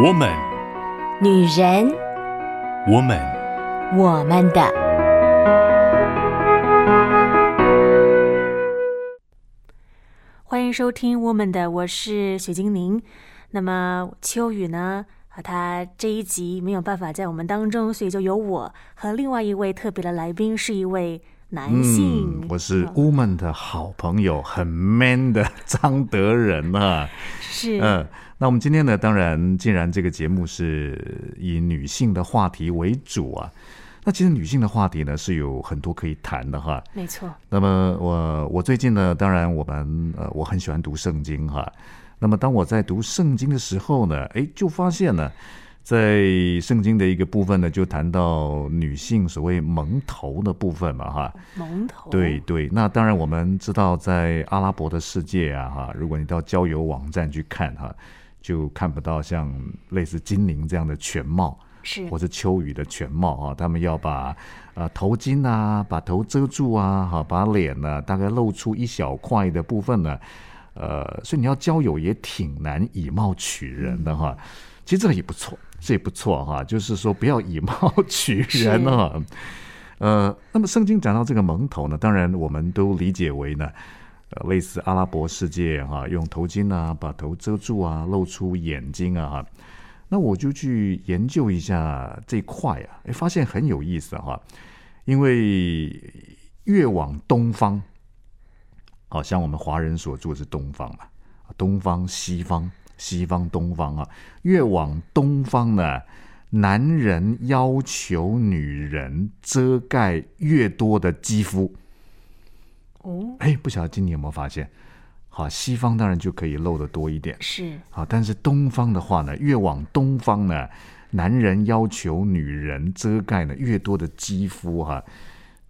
我们，女人，我们，我们的。欢迎收听《我们的》，我是雪精灵。那么秋雨呢？和他这一集没有办法在我们当中，所以就由我和另外一位特别的来宾，是一位男性。嗯、我是 Woman 的好朋友，很 man 的张德仁啊。是。嗯。那我们今天呢，当然，既然这个节目是以女性的话题为主啊，那其实女性的话题呢是有很多可以谈的哈。没错。那么我我最近呢，当然我们呃我很喜欢读圣经哈。那么当我在读圣经的时候呢，哎，就发现呢，在圣经的一个部分呢，就谈到女性所谓蒙头的部分嘛哈。蒙头。对对，那当然我们知道，在阿拉伯的世界啊哈，如果你到交友网站去看哈。就看不到像类似精灵这样的全貌，是或者秋雨的全貌啊。他们要把呃头巾啊，把头遮住啊，哈，把脸呢大概露出一小块的部分呢，呃，所以你要交友也挺难以貌取人的哈。其实这个也不错，这也不错哈。就是说不要以貌取人啊。呃，那么圣经讲到这个蒙头呢，当然我们都理解为呢。呃，类似阿拉伯世界哈，用头巾啊，把头遮住啊，露出眼睛啊哈。那我就去研究一下这块啊，哎，发现很有意思哈。因为越往东方，好像我们华人所住的是东方嘛，东方、西方、西方、东方啊。越往东方呢，男人要求女人遮盖越多的肌肤。哦，哎，不晓得今年有没有发现？好，西方当然就可以露得多一点，是好，但是东方的话呢，越往东方呢，男人要求女人遮盖呢越多的肌肤哈，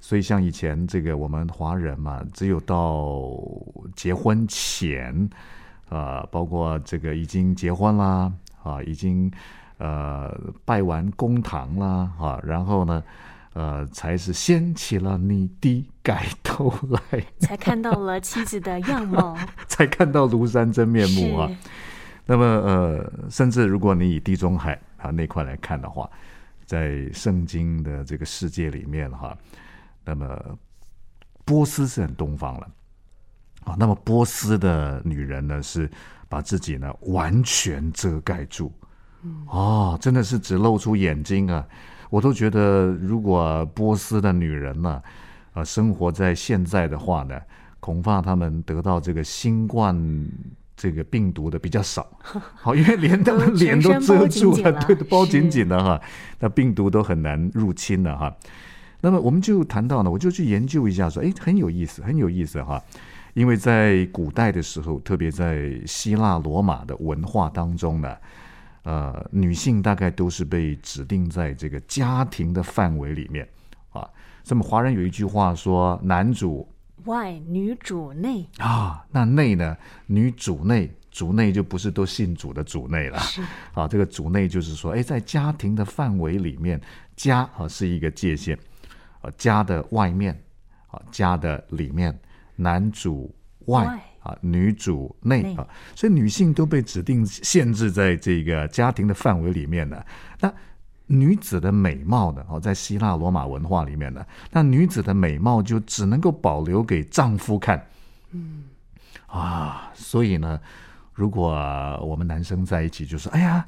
所以像以前这个我们华人嘛，只有到结婚前啊，包括这个已经结婚啦啊，已经呃拜完公堂啦啊，然后呢。呃，才是掀起了你的盖头来，才看到了妻子的样貌，才看到庐山真面目啊。那么，呃，甚至如果你以地中海啊那块来看的话，在圣经的这个世界里面哈，那么波斯是很东方了啊。那么波斯的女人呢，是把自己呢完全遮盖住，哦，真的是只露出眼睛啊。我都觉得，如果波斯的女人呢，啊，生活在现在的话呢，恐怕他们得到这个新冠这个病毒的比较少。好，因为连他们脸都遮住了，对，都包紧紧的哈，那病毒都很难入侵了哈。那么我们就谈到呢，我就去研究一下，说，哎，很有意思，很有意思哈。因为在古代的时候，特别在希腊罗马的文化当中呢。呃，女性大概都是被指定在这个家庭的范围里面啊。那么华人有一句话说：“男主外，女主内。”啊，那内呢？女主内，主内就不是都姓主的主内了。是啊，这个主内就是说，哎，在家庭的范围里面，家啊是一个界限，啊，家的外面，啊，家的里面，男主外。外啊，女主内啊，所以女性都被指定限制在这个家庭的范围里面呢。那女子的美貌呢？哦，在希腊罗马文化里面呢，那女子的美貌就只能够保留给丈夫看。嗯，啊，所以呢，如果我们男生在一起，就说：“哎呀，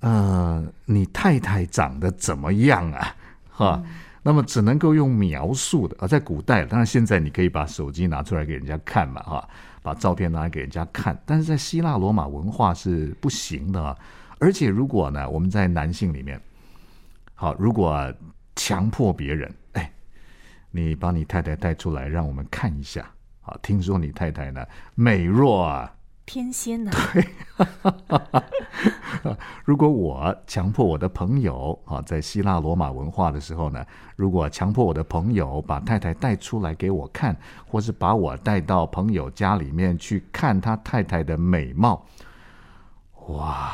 呃，你太太长得怎么样啊？”哈。嗯那么只能够用描述的啊，在古代，当然现在你可以把手机拿出来给人家看嘛，哈，把照片拿来给人家看，但是在希腊罗马文化是不行的啊。而且如果呢，我们在男性里面，好，如果强迫别人，哎，你把你太太带出来，让我们看一下，啊，听说你太太呢美若啊。天仙呢？对，如果我强迫我的朋友啊，在希腊罗马文化的时候呢，如果强迫我的朋友把太太带出来给我看，或是把我带到朋友家里面去看他太太的美貌，哇，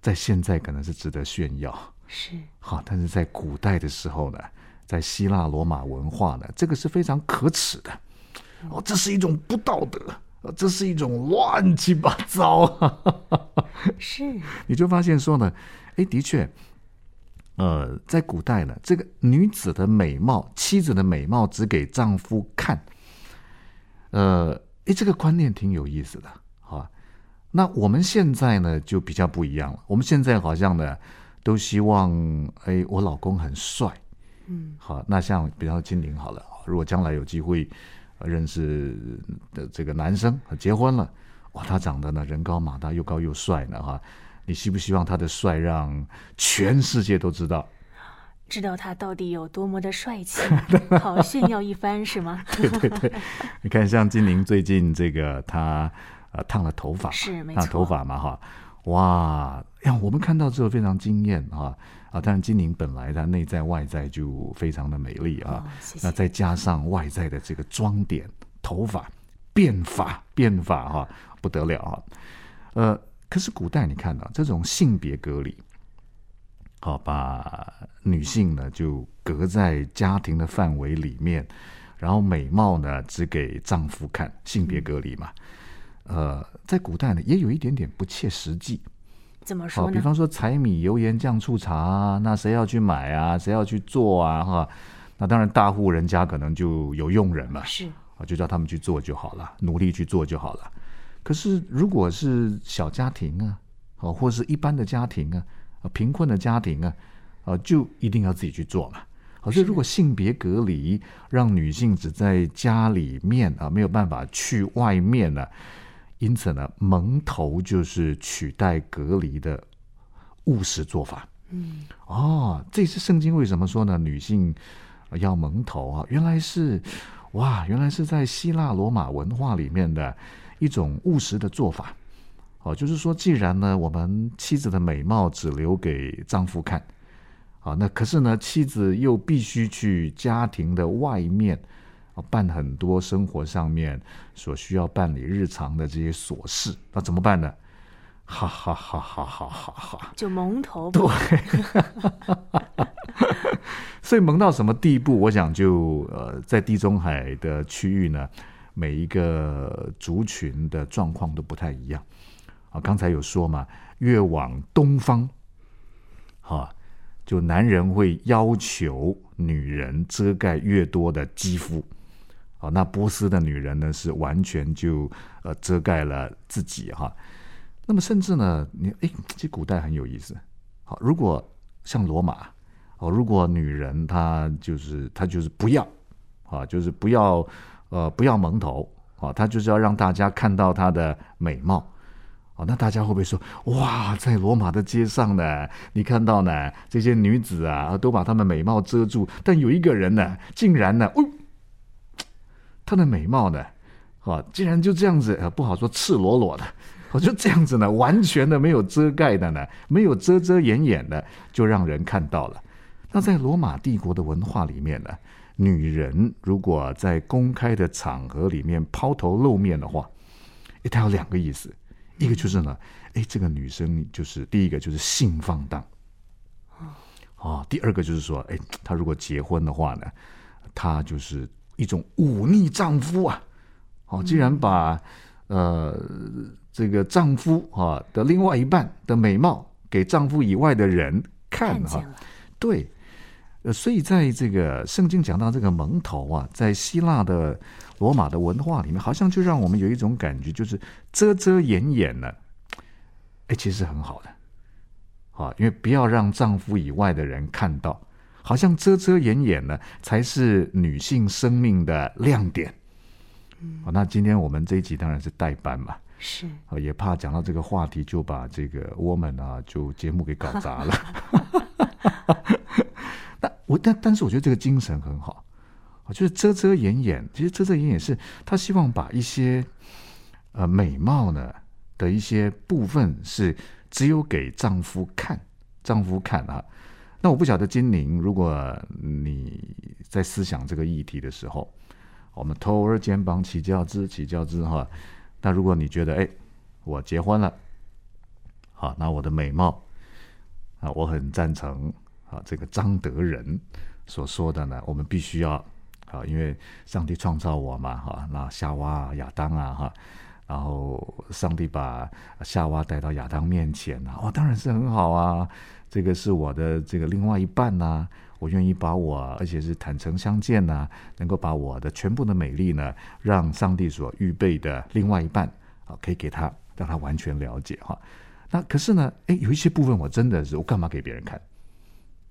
在现在可能是值得炫耀，是好，但是在古代的时候呢，在希腊罗马文化呢，这个是非常可耻的，哦，这是一种不道德。这是一种乱七八糟，是，你就发现说呢，哎，的确，呃，在古代呢，这个女子的美貌，妻子的美貌只给丈夫看，呃，哎，这个观念挺有意思的，好吧？那我们现在呢，就比较不一样了。我们现在好像呢，都希望，哎，我老公很帅，嗯，好，那像比方说金玲好了，如果将来有机会认识的这个男生结婚了。哇，他长得呢人高马大，又高又帅呢哈！你希不希望他的帅让全世界都知道？知道他到底有多么的帅气，好炫耀一番是吗？对对对，你看像金玲最近这个她呃烫了头发，是没错，烫头发嘛哈！哇呀，我们看到之后非常惊艳哈啊！当然金陵本来她内在外在就非常的美丽啊，哦、谢谢，那再加上外在的这个妆点、头发变法 变法哈。不得了啊，呃，可是古代你看到这种性别隔离，好，把女性呢就隔在家庭的范围里面，然后美貌呢只给丈夫看，性别隔离嘛，呃，在古代呢也有一点点不切实际。怎么说呢？比方说柴米油盐酱醋茶，那谁要去买啊？谁要去做啊？哈，那当然大户人家可能就有佣人嘛，是啊，就叫他们去做就好了，努力去做就好了。可是，如果是小家庭啊，哦，或是一般的家庭啊，贫困的家庭啊，啊，就一定要自己去做嘛。可是，如果性别隔离，让女性只在家里面啊，没有办法去外面呢，因此呢，蒙头就是取代隔离的务实做法。嗯，哦，这是圣经为什么说呢？女性要蒙头啊？原来是，哇，原来是在希腊罗马文化里面的。一种务实的做法，哦，就是说，既然呢，我们妻子的美貌只留给丈夫看，啊，那可是呢，妻子又必须去家庭的外面，办很多生活上面所需要办理日常的这些琐事，那怎么办呢？哈哈哈哈哈哈哈！就蒙头。对，所以蒙到什么地步？我想就呃，在地中海的区域呢。每一个族群的状况都不太一样啊。刚才有说嘛，越往东方，哈，就男人会要求女人遮盖越多的肌肤，啊，那波斯的女人呢是完全就呃遮盖了自己哈。那么甚至呢，你哎，其实古代很有意思。好，如果像罗马，哦，如果女人她就是她就是不要啊，就是不要。呃，不要蒙头啊，她就是要让大家看到她的美貌哦。那大家会不会说，哇，在罗马的街上呢，你看到呢这些女子啊，都把她们美貌遮住，但有一个人呢，竟然呢，哦，她的美貌呢，啊，竟然就这样子，呃，不好说赤裸裸的，我就这样子呢，完全的没有遮盖的呢，没有遮遮掩掩的，就让人看到了。那在罗马帝国的文化里面呢？女人如果在公开的场合里面抛头露面的话，诶，它有两个意思，一个就是呢，诶，这个女生就是第一个就是性放荡，啊，第二个就是说，诶，她如果结婚的话呢，她就是一种忤逆丈夫啊，哦，竟然把呃这个丈夫啊的另外一半的美貌给丈夫以外的人看哈，对。呃，所以在这个圣经讲到这个蒙头啊，在希腊的罗马的文化里面，好像就让我们有一种感觉，就是遮遮掩掩呢，哎，其实很好的，啊，因为不要让丈夫以外的人看到，好像遮遮掩掩呢，才是女性生命的亮点。嗯，那今天我们这一集当然是代班嘛，是啊，也怕讲到这个话题就把这个 woman 啊，就节目给搞砸了。我但但是我觉得这个精神很好，啊，就是遮遮掩掩，其实遮遮掩掩是他希望把一些呃美貌呢的一些部分是只有给丈夫看，丈夫看啊。那我不晓得金玲，如果你在思想这个议题的时候，我们头儿肩膀起交织起交织哈。那如果你觉得哎，我结婚了，好，那我的美貌啊，我很赞成。啊，这个张德仁所说的呢，我们必须要啊，因为上帝创造我嘛，哈，那夏娃、亚当啊，哈，然后上帝把夏娃带到亚当面前啊，哦，当然是很好啊，这个是我的这个另外一半呐、啊，我愿意把我，而且是坦诚相见呐、啊，能够把我的全部的美丽呢，让上帝所预备的另外一半啊，可以给他，让他完全了解哈。那可是呢，哎，有一些部分我真的是我干嘛给别人看，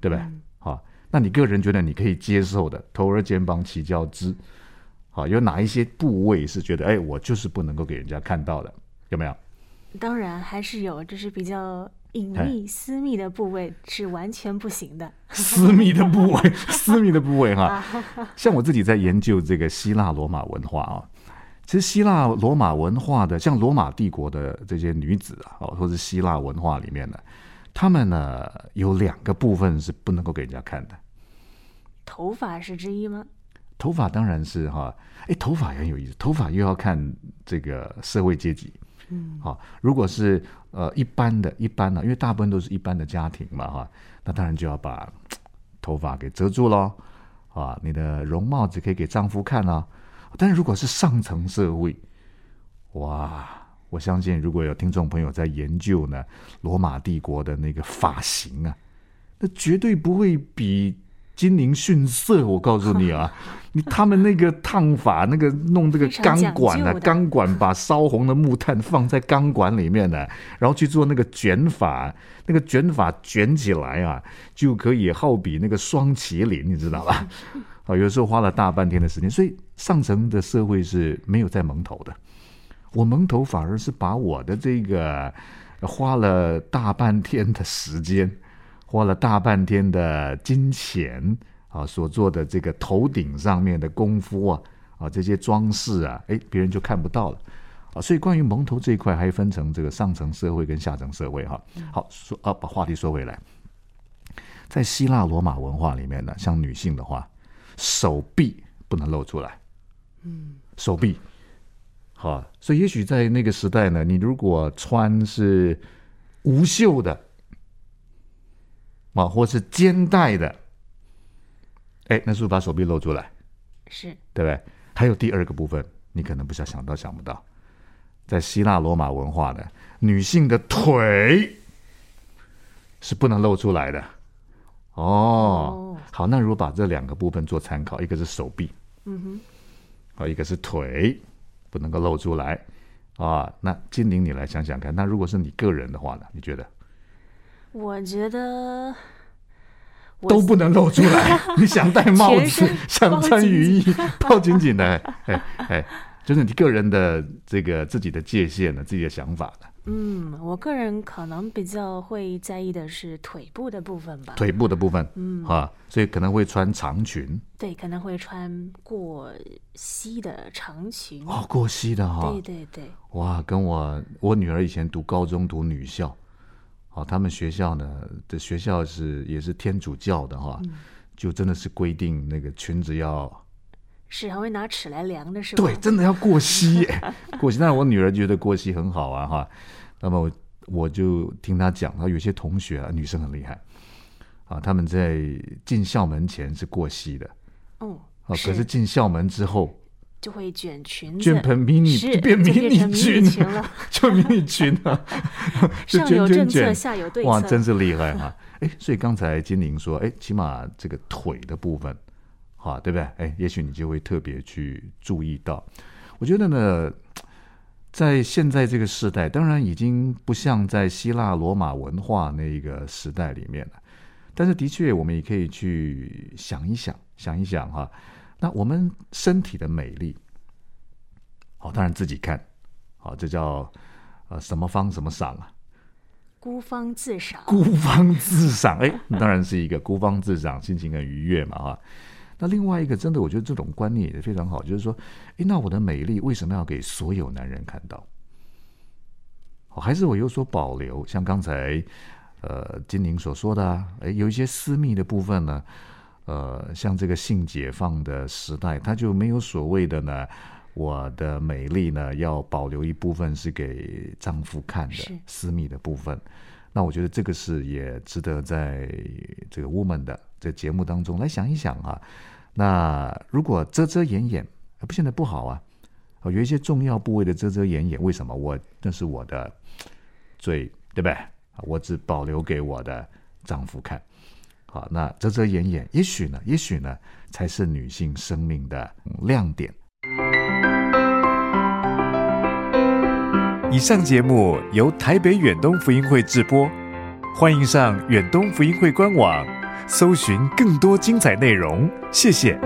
对不对？好、嗯，那你个人觉得你可以接受的，头儿肩膀起交织。好，有哪一些部位是觉得哎，我就是不能够给人家看到的，有没有？当然还是有，就是比较隐秘、私密的部位是完全不行的。私密的部位，私密的部位哈。像我自己在研究这个希腊罗马文化啊，其实希腊罗马文化的，像罗马帝国的这些女子啊，哦，或是希腊文化里面的，她们呢有两个部分是不能够给人家看的。头发是之一吗？头发当然是哈，哎，头发也很有意思。头发又要看这个社会阶级，嗯，好，如果是呃一般的、一般的，因为大部分都是一般的家庭嘛，哈，那当然就要把头发给遮住喽，啊，你的容貌只可以给丈夫看啊。但是如果是上层社会，哇，我相信如果有听众朋友在研究呢，罗马帝国的那个发型啊，那绝对不会比。金陵逊色，我告诉你啊，你他们那个烫法，那个弄这个钢管呢、啊，钢管把烧红的木炭放在钢管里面呢、啊，然后去做那个卷法，那个卷法卷起来啊，就可以好比那个双麒麟，你知道吧？啊，有时候花了大半天的时间，所以上层的社会是没有在蒙头的，我蒙头反而是把我的这个花了大半天的时间。花了大半天的金钱啊，所做的这个头顶上面的功夫啊，啊，这些装饰啊，哎，别人就看不到了啊。所以关于蒙头这一块，还分成这个上层社会跟下层社会哈。好，说啊，把话题说回来，在希腊罗马文化里面呢，像女性的话，手臂不能露出来，嗯，手臂，好，所以也许在那个时代呢，你如果穿是无袖的。啊，或是肩带的，哎，那是不是把手臂露出来？是，对不对？还有第二个部分，你可能不想想到，想不到，在希腊罗马文化的女性的腿是不能露出来的。哦，哦好，那如果把这两个部分做参考，一个是手臂，嗯哼，好，一个是腿，不能够露出来啊。那金玲，你来想想看，那如果是你个人的话呢？你觉得？我觉得都不能露出来。你想戴帽子，想穿雨衣，抱 紧紧的，哎哎，就是你个人的这个自己的界限呢，自己的想法呢。嗯，我个人可能比较会在意的是腿部的部分吧。腿部的部分，嗯，啊，所以可能会穿长裙。对，可能会穿过膝的长裙。哦，过膝的哈。对对对。哇，跟我我女儿以前读高中读女校。好，他们学校呢的学校是也是天主教的哈，嗯、就真的是规定那个裙子要是还会拿尺来量的是吧？对，真的要过膝，过膝。但是我女儿觉得过膝很好啊哈，那么我我就听她讲，她有些同学啊，女生很厉害啊，他们在进校门前是过膝的，哦，啊，可是进校门之后。就会卷裙子，卷盆迷你，就变迷你裙了，就迷你裙了。上有政策，下有对策，哇，真是厉害哈！哎，所以刚才金玲说，哎，起码这个腿的部分，哈，对不对？哎，也许你就会特别去注意到。我觉得呢，在现在这个时代，当然已经不像在希腊罗马文化那个时代里面了，但是的确，我们也可以去想一想，想一想哈。那我们身体的美丽，好，当然自己看，好，这叫呃什么方什么赏啊？孤芳自赏。孤芳自赏，哎，当然是一个 孤芳自赏，心情很愉悦嘛，哈。那另外一个，真的，我觉得这种观念也非常好，就是说，哎，那我的美丽为什么要给所有男人看到？还是我有所保留？像刚才呃金玲所说的啊，哎，有一些私密的部分呢。呃，像这个性解放的时代，他就没有所谓的呢。我的美丽呢，要保留一部分是给丈夫看的私密的部分。那我觉得这个是也值得在这个 Woman 的这节目当中来想一想啊。那如果遮遮掩掩，不现在不好啊。有一些重要部位的遮遮掩掩，为什么？我那是我的最对不对？我只保留给我的丈夫看。好，那遮遮掩掩，也许呢，也许呢，才是女性生命的亮点。以上节目由台北远东福音会制播，欢迎上远东福音会官网，搜寻更多精彩内容。谢谢。